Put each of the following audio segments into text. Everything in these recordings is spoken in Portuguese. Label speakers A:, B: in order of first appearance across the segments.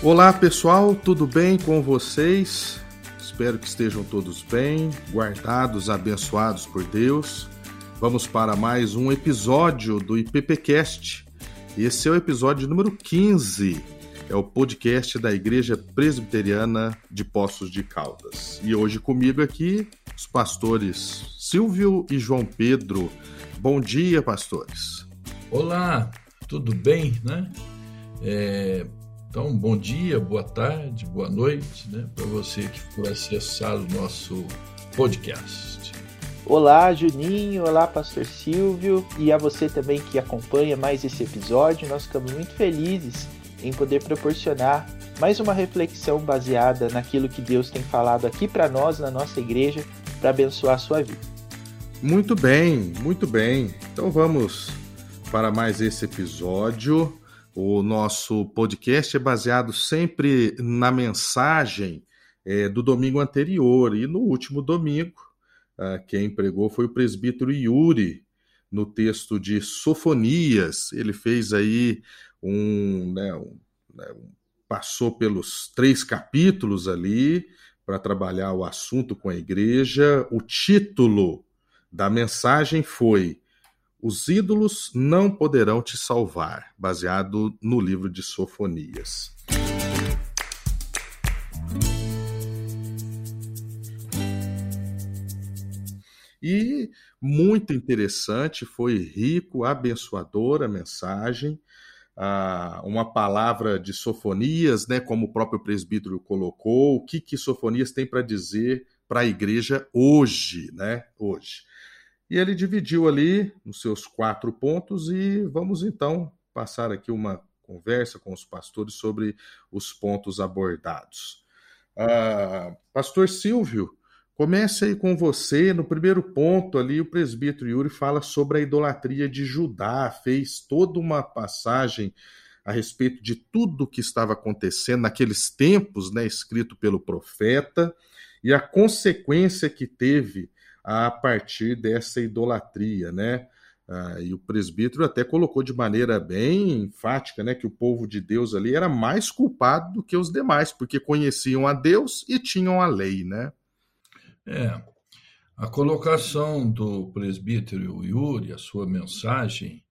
A: Olá pessoal, tudo bem com vocês? Espero que estejam todos bem, guardados, abençoados por Deus. Vamos para mais um episódio do IPPcast. Esse é o episódio número 15. É o podcast da Igreja Presbiteriana de Poços de Caldas. E hoje comigo aqui os pastores Silvio e João Pedro. Bom dia, pastores.
B: Olá, tudo bem, né? É, então, bom dia, boa tarde, boa noite, né, para você que for acessar o nosso podcast.
C: Olá, Juninho, olá, Pastor Silvio, e a você também que acompanha mais esse episódio. Nós ficamos muito felizes em poder proporcionar mais uma reflexão baseada naquilo que Deus tem falado aqui para nós, na nossa igreja, para abençoar a sua vida.
A: Muito bem, muito bem. Então vamos para mais esse episódio. O nosso podcast é baseado sempre na mensagem é, do domingo anterior. E no último domingo, uh, quem pregou foi o presbítero Yuri, no texto de Sofonias. Ele fez aí um, né, um, né, um passou pelos três capítulos ali para trabalhar o assunto com a igreja. O título da mensagem foi os ídolos não poderão te salvar, baseado no livro de Sofonias. E muito interessante, foi rico, abençoadora a mensagem, ah, uma palavra de Sofonias, né, como o próprio presbítero colocou, o que, que Sofonias tem para dizer para a igreja hoje, né, hoje. E ele dividiu ali nos seus quatro pontos e vamos então passar aqui uma conversa com os pastores sobre os pontos abordados. Uh, Pastor Silvio, comece aí com você. No primeiro ponto ali, o presbítero Yuri fala sobre a idolatria de Judá, fez toda uma passagem a respeito de tudo o que estava acontecendo naqueles tempos, né, escrito pelo profeta, e a consequência que teve a partir dessa idolatria, né? Ah, e o presbítero até colocou de maneira bem enfática, né, que o povo de Deus ali era mais culpado do que os demais, porque conheciam a Deus e tinham a lei, né?
B: É. A colocação do presbítero Yuri, a sua mensagem,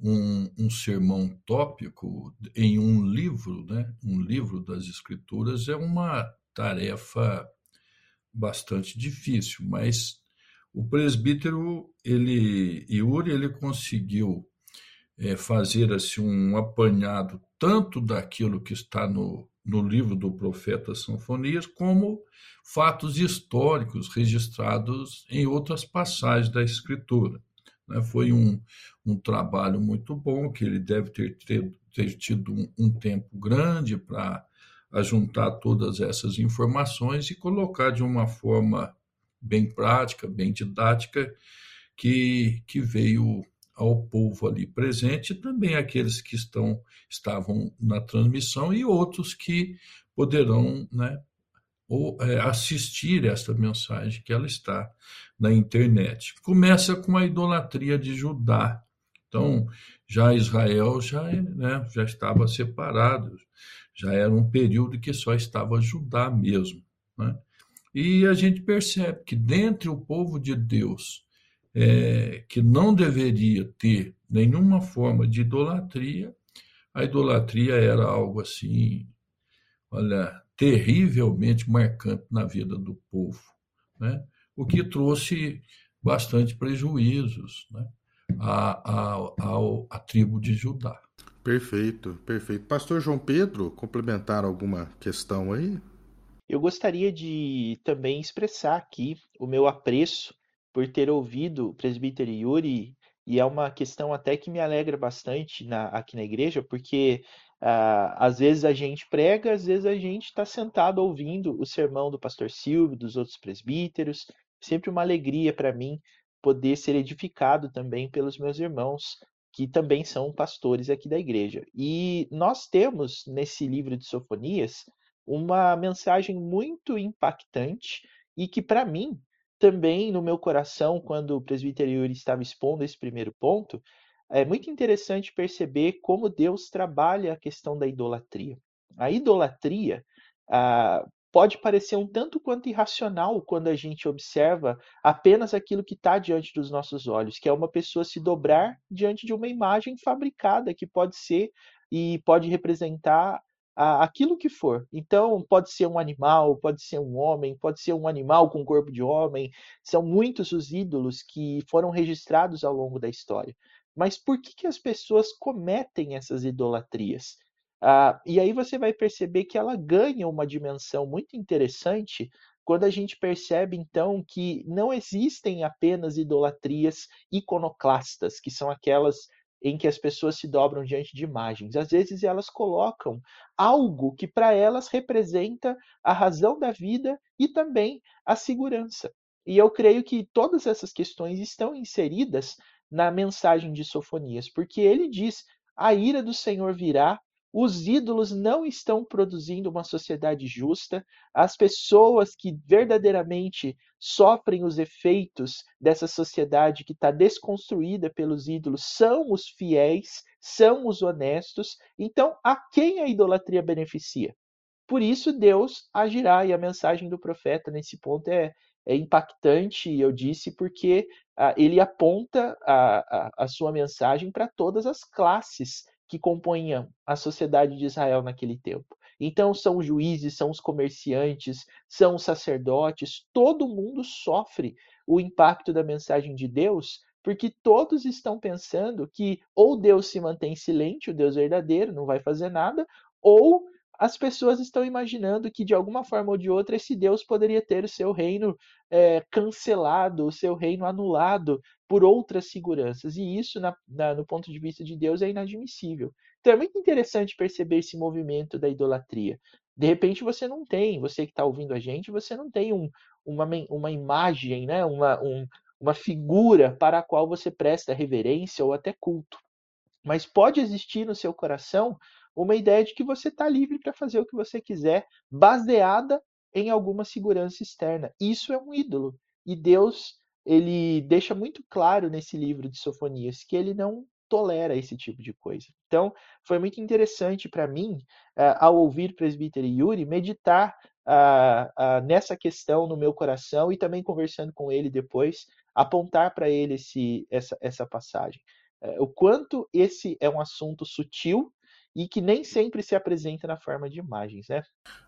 B: um, um sermão tópico em um livro, né, um livro das Escrituras, é uma tarefa bastante difícil, mas o presbítero ele Yuri ele conseguiu é, fazer assim um apanhado tanto daquilo que está no, no livro do profeta Sanfonias como fatos históricos registrados em outras passagens da escritura. Né? Foi um, um trabalho muito bom que ele deve ter, ter, tido um, um tempo grande para juntar todas essas informações e colocar de uma forma bem prática, bem didática, que, que veio ao povo ali presente, também aqueles que estão estavam na transmissão e outros que poderão né, ou, é, assistir esta mensagem que ela está na internet. Começa com a idolatria de Judá. Então, já Israel já, né, já estava separado, já era um período que só estava Judá mesmo. Né? E a gente percebe que dentre o povo de Deus, é, que não deveria ter nenhuma forma de idolatria, a idolatria era algo assim, olha, terrivelmente marcante na vida do povo, né? o que trouxe bastante prejuízos né? à, à, à, à tribo de Judá.
A: Perfeito, perfeito. Pastor João Pedro, complementar alguma questão aí?
C: Eu gostaria de também expressar aqui o meu apreço por ter ouvido o presbítero Yuri, e é uma questão até que me alegra bastante na, aqui na igreja, porque uh, às vezes a gente prega, às vezes a gente está sentado ouvindo o sermão do pastor Silvio, dos outros presbíteros. Sempre uma alegria para mim poder ser edificado também pelos meus irmãos, que também são pastores aqui da igreja. E nós temos nesse livro de Sofonias uma mensagem muito impactante e que, para mim, também no meu coração, quando o presbítero Yuri estava expondo esse primeiro ponto, é muito interessante perceber como Deus trabalha a questão da idolatria. A idolatria ah, pode parecer um tanto quanto irracional quando a gente observa apenas aquilo que está diante dos nossos olhos, que é uma pessoa se dobrar diante de uma imagem fabricada que pode ser e pode representar aquilo que for. Então, pode ser um animal, pode ser um homem, pode ser um animal com corpo de homem. São muitos os ídolos que foram registrados ao longo da história. Mas por que, que as pessoas cometem essas idolatrias? Ah, e aí você vai perceber que ela ganha uma dimensão muito interessante quando a gente percebe, então, que não existem apenas idolatrias iconoclastas, que são aquelas em que as pessoas se dobram diante de imagens. Às vezes elas colocam algo que para elas representa a razão da vida e também a segurança. E eu creio que todas essas questões estão inseridas na mensagem de Sofonias, porque ele diz: a ira do Senhor virá os ídolos não estão produzindo uma sociedade justa. As pessoas que verdadeiramente sofrem os efeitos dessa sociedade que está desconstruída pelos ídolos são os fiéis, são os honestos. Então, a quem a idolatria beneficia? Por isso, Deus agirá, e a mensagem do profeta nesse ponto é, é impactante, eu disse, porque ah, ele aponta a, a, a sua mensagem para todas as classes que compunham a sociedade de Israel naquele tempo. Então, são os juízes, são os comerciantes, são os sacerdotes, todo mundo sofre o impacto da mensagem de Deus, porque todos estão pensando que ou Deus se mantém silente, o Deus verdadeiro, não vai fazer nada, ou as pessoas estão imaginando que de alguma forma ou de outra esse Deus poderia ter o seu reino é, cancelado, o seu reino anulado por outras seguranças. E isso, na, na, no ponto de vista de Deus, é inadmissível. Então é muito interessante perceber esse movimento da idolatria. De repente você não tem, você que está ouvindo a gente, você não tem um, uma, uma imagem, né? uma, um, uma figura para a qual você presta reverência ou até culto. Mas pode existir no seu coração uma ideia de que você está livre para fazer o que você quiser, baseada em alguma segurança externa. Isso é um ídolo. E Deus, ele deixa muito claro nesse livro de Sofonias que ele não tolera esse tipo de coisa. Então, foi muito interessante para mim, uh, ao ouvir presbítero Yuri, meditar uh, uh, nessa questão no meu coração e também conversando com ele depois, apontar para ele esse, essa, essa passagem. Eh, o quanto esse é um assunto sutil e que nem sempre se apresenta na forma de imagens, né?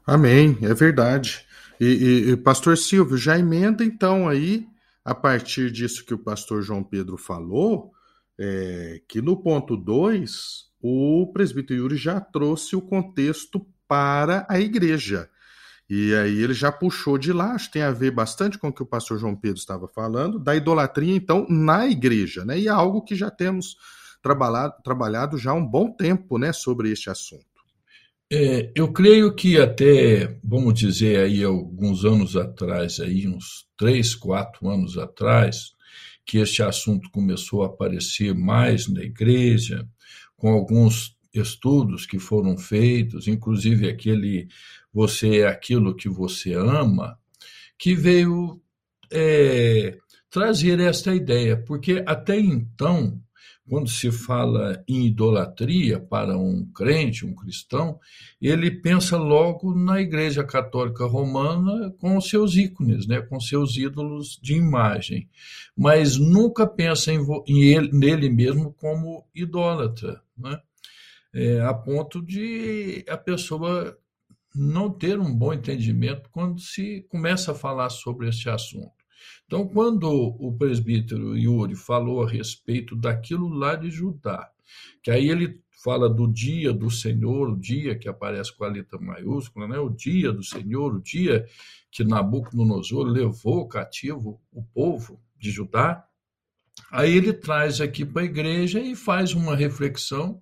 A: Amém, é verdade. E, e, e, pastor Silvio, já emenda então aí, a partir disso que o pastor João Pedro falou, é, que no ponto 2, o presbítero Yuri já trouxe o contexto para a igreja. E aí ele já puxou de lá, acho que tem a ver bastante com o que o pastor João Pedro estava falando, da idolatria, então, na igreja, né? E é algo que já temos trabalhado, trabalhado já há um bom tempo né, sobre este assunto.
B: É, eu creio que até, vamos dizer aí, alguns anos atrás, aí, uns três, quatro anos atrás, que este assunto começou a aparecer mais na igreja, com alguns estudos que foram feitos, inclusive aquele Você é aquilo que você ama, que veio é, trazer esta ideia, porque até então quando se fala em idolatria para um crente, um cristão, ele pensa logo na Igreja Católica Romana com seus ícones, né, com seus ídolos de imagem, mas nunca pensa em, em ele, nele mesmo como idólatra, né? É, a ponto de a pessoa não ter um bom entendimento quando se começa a falar sobre esse assunto. Então, quando o presbítero Yuri falou a respeito daquilo lá de Judá, que aí ele fala do dia do Senhor, o dia que aparece com a letra maiúscula, né? o dia do Senhor, o dia que Nabucodonosor levou cativo o povo de Judá. Aí ele traz aqui para a igreja e faz uma reflexão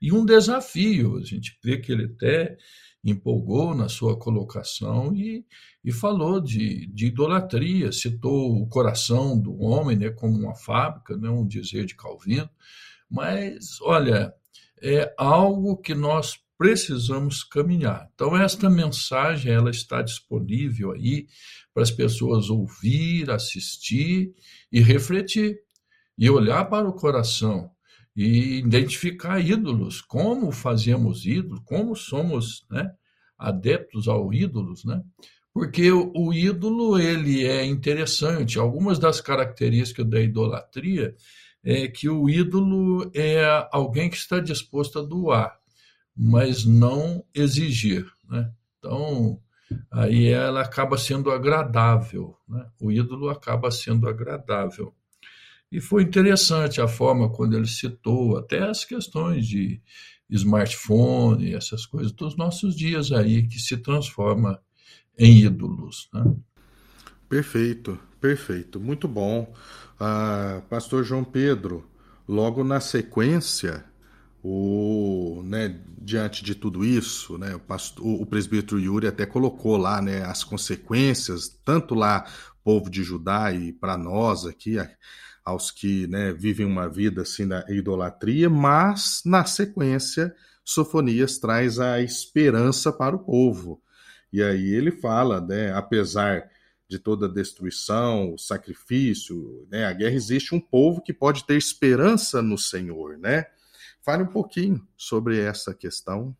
B: e um desafio. A gente vê que ele até empolgou na sua colocação e, e falou de, de idolatria, citou o coração do homem né, como uma fábrica, né, um dizer de Calvino, mas olha, é algo que nós precisamos caminhar. Então esta mensagem ela está disponível aí para as pessoas ouvir, assistir e refletir e olhar para o coração e identificar ídolos, como fazemos ídolos, como somos né, adeptos ao ídolos, né? Porque o, o ídolo ele é interessante. Algumas das características da idolatria é que o ídolo é alguém que está disposto a doar, mas não exigir, né? Então aí ela acaba sendo agradável, né? O ídolo acaba sendo agradável. E foi interessante a forma quando ele citou até as questões de smartphone, essas coisas dos nossos dias aí que se transforma em ídolos. Né?
A: Perfeito, perfeito, muito bom. Ah, Pastor João Pedro, logo na sequência, o, né, diante de tudo isso, né, o, pastor, o presbítero Yuri até colocou lá né, as consequências, tanto lá, povo de Judá, e para nós aqui, aos que né, vivem uma vida assim na idolatria, mas na sequência Sofonias traz a esperança para o povo. E aí ele fala, né, apesar de toda a destruição, o sacrifício, né, a guerra, existe um povo que pode ter esperança no Senhor, né? Fale um pouquinho sobre essa questão.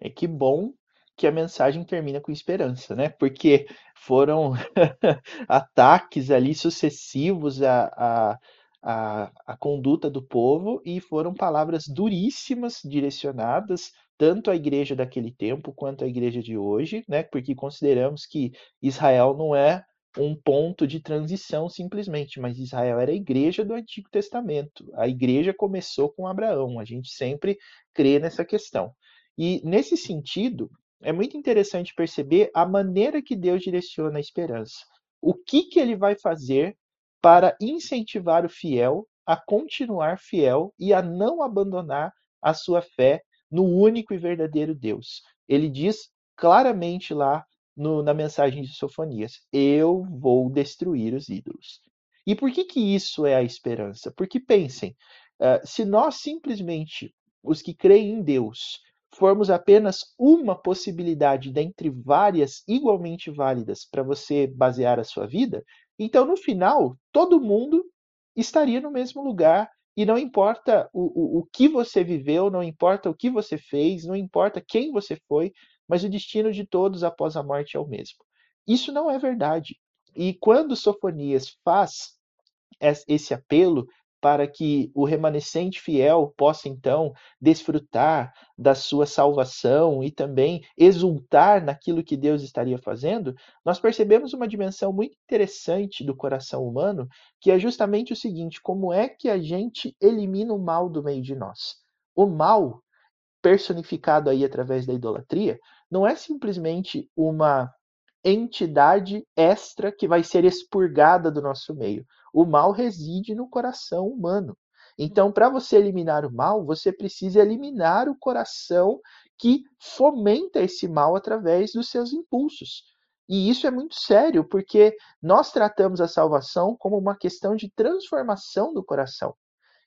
C: É que bom que a mensagem termina com esperança, né? Porque foram ataques ali sucessivos à, à, à, à conduta do povo e foram palavras duríssimas direcionadas tanto à igreja daquele tempo quanto à igreja de hoje, né? Porque consideramos que Israel não é um ponto de transição simplesmente, mas Israel era a igreja do Antigo Testamento. A igreja começou com Abraão. A gente sempre crê nessa questão. E nesse sentido, é muito interessante perceber a maneira que Deus direciona a esperança. O que, que ele vai fazer para incentivar o fiel a continuar fiel e a não abandonar a sua fé no único e verdadeiro Deus. Ele diz claramente lá no, na mensagem de Sofonias: Eu vou destruir os ídolos. E por que, que isso é a esperança? Porque pensem, uh, se nós simplesmente, os que creem em Deus, formos apenas uma possibilidade dentre várias igualmente válidas para você basear a sua vida, então no final todo mundo estaria no mesmo lugar e não importa o, o, o que você viveu, não importa o que você fez, não importa quem você foi, mas o destino de todos após a morte é o mesmo. Isso não é verdade. E quando Sofonias faz esse apelo para que o remanescente fiel possa então desfrutar da sua salvação e também exultar naquilo que Deus estaria fazendo, nós percebemos uma dimensão muito interessante do coração humano, que é justamente o seguinte: como é que a gente elimina o mal do meio de nós? O mal, personificado aí através da idolatria, não é simplesmente uma entidade extra que vai ser expurgada do nosso meio. O mal reside no coração humano. Então, para você eliminar o mal, você precisa eliminar o coração que fomenta esse mal através dos seus impulsos. E isso é muito sério, porque nós tratamos a salvação como uma questão de transformação do coração.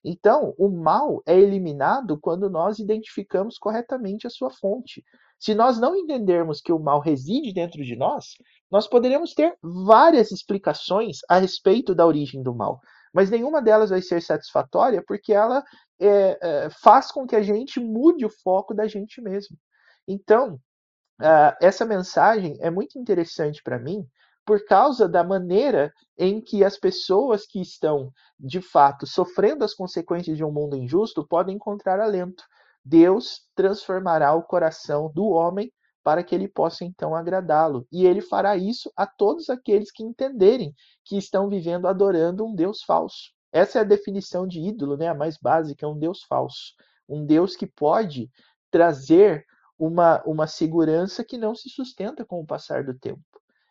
C: Então, o mal é eliminado quando nós identificamos corretamente a sua fonte. Se nós não entendermos que o mal reside dentro de nós, nós poderemos ter várias explicações a respeito da origem do mal, mas nenhuma delas vai ser satisfatória porque ela é, é, faz com que a gente mude o foco da gente mesmo. Então, uh, essa mensagem é muito interessante para mim por causa da maneira em que as pessoas que estão, de fato, sofrendo as consequências de um mundo injusto podem encontrar alento. Deus transformará o coração do homem para que ele possa então agradá-lo. E ele fará isso a todos aqueles que entenderem que estão vivendo adorando um Deus falso. Essa é a definição de ídolo, né? a mais básica, é um Deus falso. Um Deus que pode trazer uma, uma segurança que não se sustenta com o passar do tempo.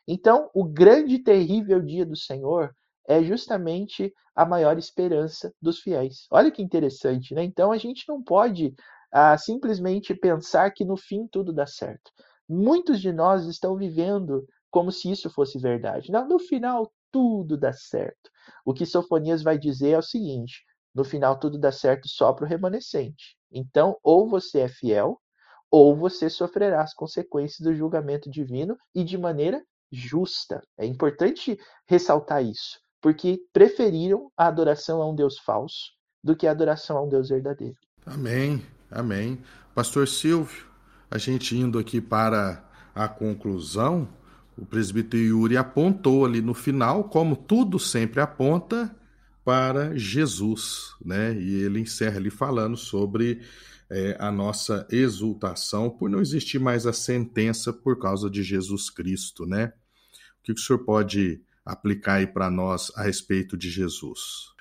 C: Então, o grande e terrível dia do Senhor é justamente a maior esperança dos fiéis. Olha que interessante, né? Então a gente não pode a simplesmente pensar que no fim tudo dá certo. Muitos de nós estão vivendo como se isso fosse verdade. Não, no final tudo dá certo. O que Sofonias vai dizer é o seguinte: no final tudo dá certo só para o remanescente. Então, ou você é fiel, ou você sofrerá as consequências do julgamento divino e de maneira justa. É importante ressaltar isso, porque preferiram a adoração a um Deus falso do que a adoração a um Deus verdadeiro.
A: Amém, amém. Pastor Silvio, a gente indo aqui para a conclusão, o presbítero Yuri apontou ali no final, como tudo sempre aponta, para Jesus, né? E ele encerra ali falando sobre é, a nossa exultação por não existir mais a sentença por causa de Jesus Cristo, né? O que o senhor pode aplicar aí para nós a respeito de Jesus?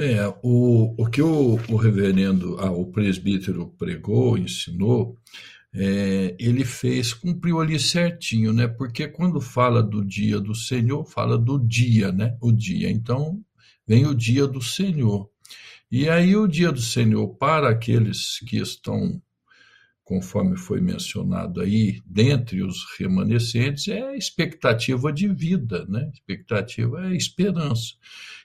B: É, o, o que o, o reverendo, ah, o presbítero pregou, ensinou, é, ele fez, cumpriu ali certinho, né? Porque quando fala do dia do Senhor, fala do dia, né? O dia. Então, vem o dia do Senhor. E aí, o dia do Senhor, para aqueles que estão, conforme foi mencionado aí, dentre os remanescentes, é a expectativa de vida, né? Expectativa é esperança.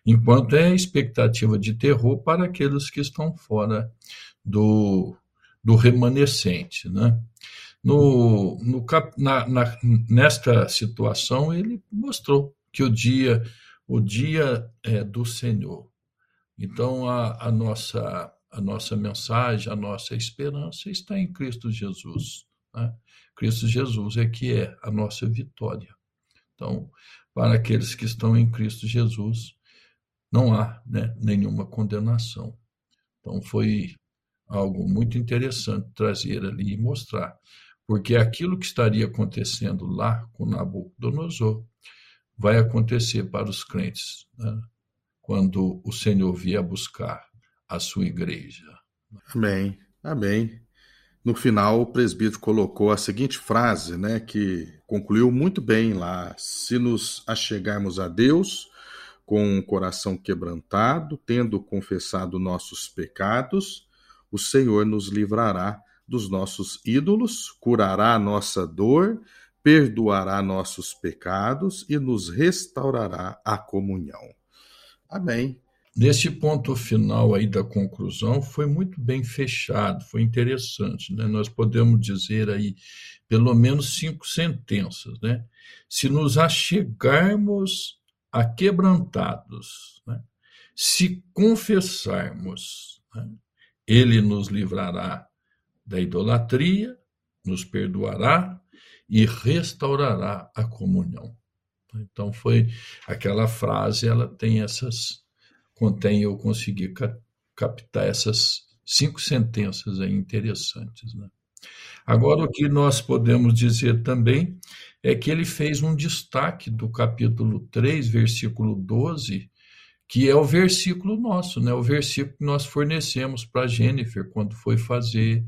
B: Enquanto é expectativa de terror para aqueles que estão fora do do remanescente. Né? No, no, na, na, nesta situação, ele mostrou que o dia, o dia é do Senhor. Então, a, a, nossa, a nossa mensagem, a nossa esperança está em Cristo Jesus. Né? Cristo Jesus é que é a nossa vitória. Então, para aqueles que estão em Cristo Jesus, não há né, nenhuma condenação. Então, foi algo muito interessante trazer ali e mostrar, porque aquilo que estaria acontecendo lá com Nabucodonosor vai acontecer para os crentes né? quando o Senhor vier buscar a sua igreja.
A: Amém, amém. No final, o presbítero colocou a seguinte frase, né, que concluiu muito bem lá: se nos achegarmos a Deus com um coração quebrantado, tendo confessado nossos pecados, o Senhor nos livrará dos nossos ídolos, curará a nossa dor, perdoará nossos pecados e nos restaurará a comunhão. Amém.
B: Nesse ponto final aí da conclusão foi muito bem fechado, foi interessante, né? Nós podemos dizer aí pelo menos cinco sentenças, né? Se nos achegarmos aquebrantados, né? se confessarmos, né? Ele nos livrará da idolatria, nos perdoará e restaurará a comunhão. Então foi aquela frase, ela tem essas contém eu consegui captar essas cinco sentenças aí interessantes, né? Agora o que nós podemos dizer também é que ele fez um destaque do capítulo 3, versículo 12, que é o versículo nosso, né? O versículo que nós fornecemos para Jennifer quando foi fazer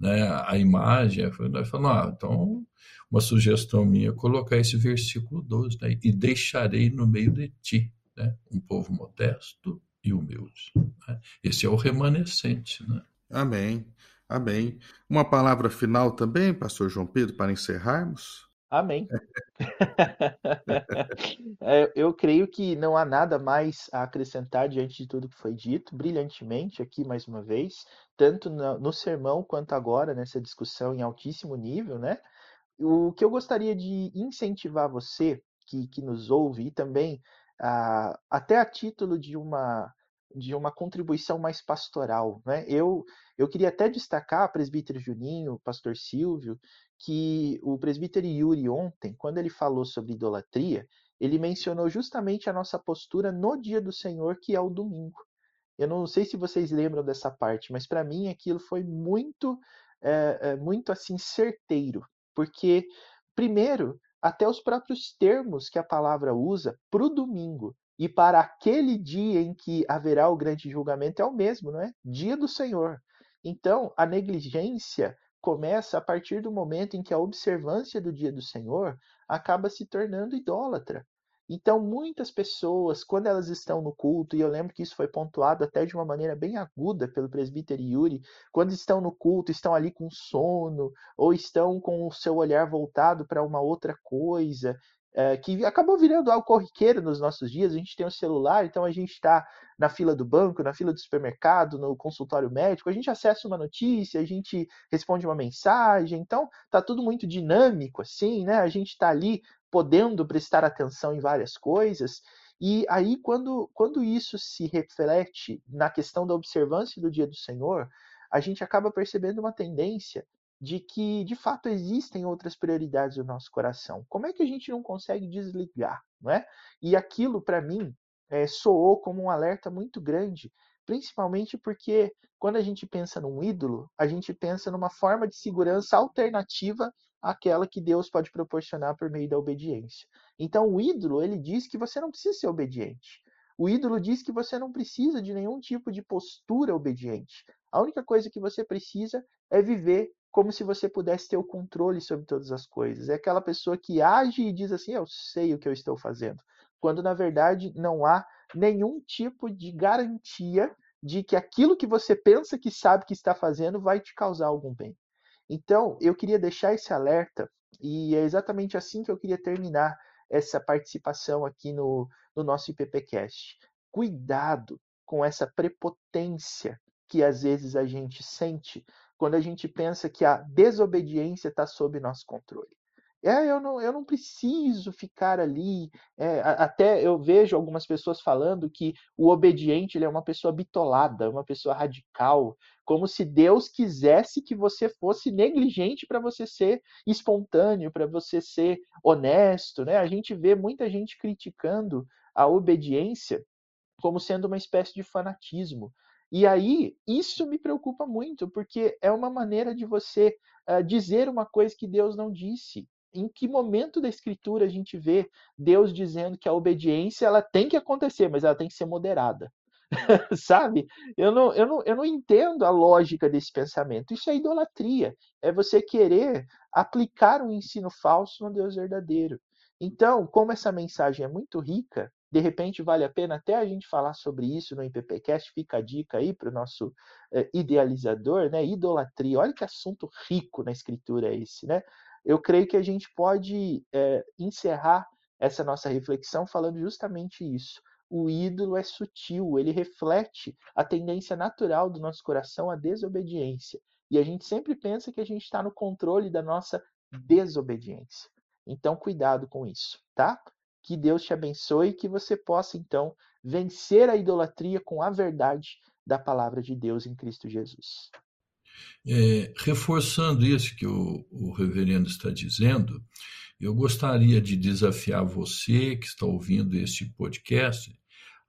B: né, a imagem. Nós falamos, ah, então, uma sugestão minha é colocar esse versículo 12, né? E deixarei no meio de ti, né? Um povo modesto e humilde. Né? Esse é o remanescente, né?
A: Amém. Amém. Uma palavra final também, pastor João Pedro, para encerrarmos?
C: Amém. é, eu creio que não há nada mais a acrescentar diante de tudo que foi dito, brilhantemente aqui mais uma vez, tanto no, no sermão quanto agora nessa discussão em altíssimo nível, né? O que eu gostaria de incentivar você que, que nos ouve e também ah, até a título de uma de uma contribuição mais pastoral, né? Eu eu queria até destacar, presbítero Juninho, pastor Silvio, que o presbítero Yuri ontem, quando ele falou sobre idolatria, ele mencionou justamente a nossa postura no dia do Senhor, que é o domingo. Eu não sei se vocês lembram dessa parte, mas para mim aquilo foi muito, é, muito assim certeiro, porque primeiro até os próprios termos que a palavra usa para o domingo e para aquele dia em que haverá o grande julgamento é o mesmo, não é? Dia do Senhor. Então, a negligência começa a partir do momento em que a observância do dia do Senhor acaba se tornando idólatra. Então, muitas pessoas, quando elas estão no culto, e eu lembro que isso foi pontuado até de uma maneira bem aguda pelo presbítero Yuri, quando estão no culto, estão ali com sono, ou estão com o seu olhar voltado para uma outra coisa, é, que acabou virando algo corriqueiro nos nossos dias. A gente tem o um celular, então a gente está na fila do banco, na fila do supermercado, no consultório médico, a gente acessa uma notícia, a gente responde uma mensagem, então tá tudo muito dinâmico, assim, né? A gente está ali podendo prestar atenção em várias coisas. E aí, quando, quando isso se reflete na questão da observância do dia do Senhor, a gente acaba percebendo uma tendência de que, de fato, existem outras prioridades no nosso coração. Como é que a gente não consegue desligar, não é? E aquilo, para mim, é, soou como um alerta muito grande, principalmente porque quando a gente pensa num ídolo, a gente pensa numa forma de segurança alternativa àquela que Deus pode proporcionar por meio da obediência. Então, o ídolo, ele diz que você não precisa ser obediente. O ídolo diz que você não precisa de nenhum tipo de postura obediente. A única coisa que você precisa é viver como se você pudesse ter o controle sobre todas as coisas. É aquela pessoa que age e diz assim: Eu sei o que eu estou fazendo. Quando na verdade não há nenhum tipo de garantia de que aquilo que você pensa que sabe que está fazendo vai te causar algum bem. Então, eu queria deixar esse alerta, e é exatamente assim que eu queria terminar essa participação aqui no, no nosso IPPcast. Cuidado com essa prepotência que às vezes a gente sente quando a gente pensa que a desobediência está sob nosso controle. É, eu não, eu não preciso ficar ali. É, até eu vejo algumas pessoas falando que o obediente ele é uma pessoa bitolada, uma pessoa radical, como se Deus quisesse que você fosse negligente para você ser espontâneo, para você ser honesto. Né? A gente vê muita gente criticando a obediência como sendo uma espécie de fanatismo. E aí, isso me preocupa muito, porque é uma maneira de você uh, dizer uma coisa que Deus não disse. Em que momento da escritura a gente vê Deus dizendo que a obediência ela tem que acontecer, mas ela tem que ser moderada? Sabe? Eu não, eu, não, eu não entendo a lógica desse pensamento. Isso é idolatria. É você querer aplicar um ensino falso no Deus verdadeiro. Então, como essa mensagem é muito rica, de repente vale a pena até a gente falar sobre isso no IPPcast, fica a dica aí para o nosso eh, idealizador, né? Idolatria. Olha que assunto rico na escritura é esse, né? Eu creio que a gente pode eh, encerrar essa nossa reflexão falando justamente isso. O ídolo é sutil, ele reflete a tendência natural do nosso coração à desobediência. E a gente sempre pensa que a gente está no controle da nossa desobediência. Então, cuidado com isso, tá? Que Deus te abençoe e que você possa, então, vencer a idolatria com a verdade da palavra de Deus em Cristo Jesus.
B: É, reforçando isso que o, o reverendo está dizendo, eu gostaria de desafiar você que está ouvindo este podcast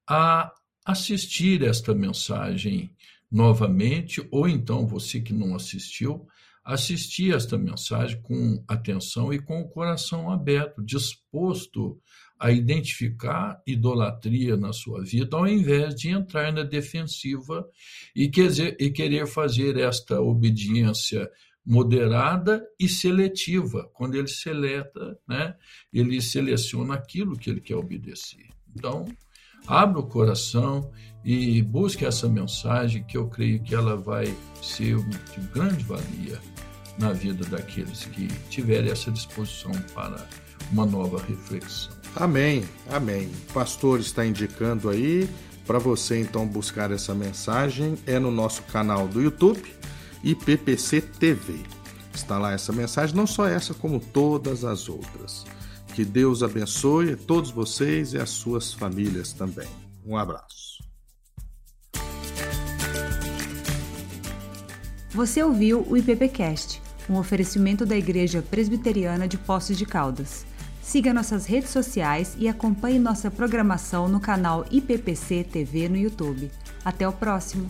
B: a assistir esta mensagem novamente, ou então você que não assistiu, assistir esta mensagem com atenção e com o coração aberto, disposto a identificar idolatria na sua vida, ao invés de entrar na defensiva e, querer, e querer fazer esta obediência moderada e seletiva. Quando ele seleta, né, ele seleciona aquilo que ele quer obedecer. Então, abra o coração e busque essa mensagem que eu creio que ela vai ser de grande valia na vida daqueles que tiverem essa disposição para uma nova reflexão.
A: Amém, amém. O pastor está indicando aí para você então buscar essa mensagem é no nosso canal do YouTube IPPC TV. Está lá essa mensagem, não só essa como todas as outras. Que Deus abençoe todos vocês e as suas famílias também. Um abraço.
D: Você ouviu o IPPcast um oferecimento da Igreja Presbiteriana de Poços de Caldas. Siga nossas redes sociais e acompanhe nossa programação no canal IPPC TV no YouTube. Até o próximo!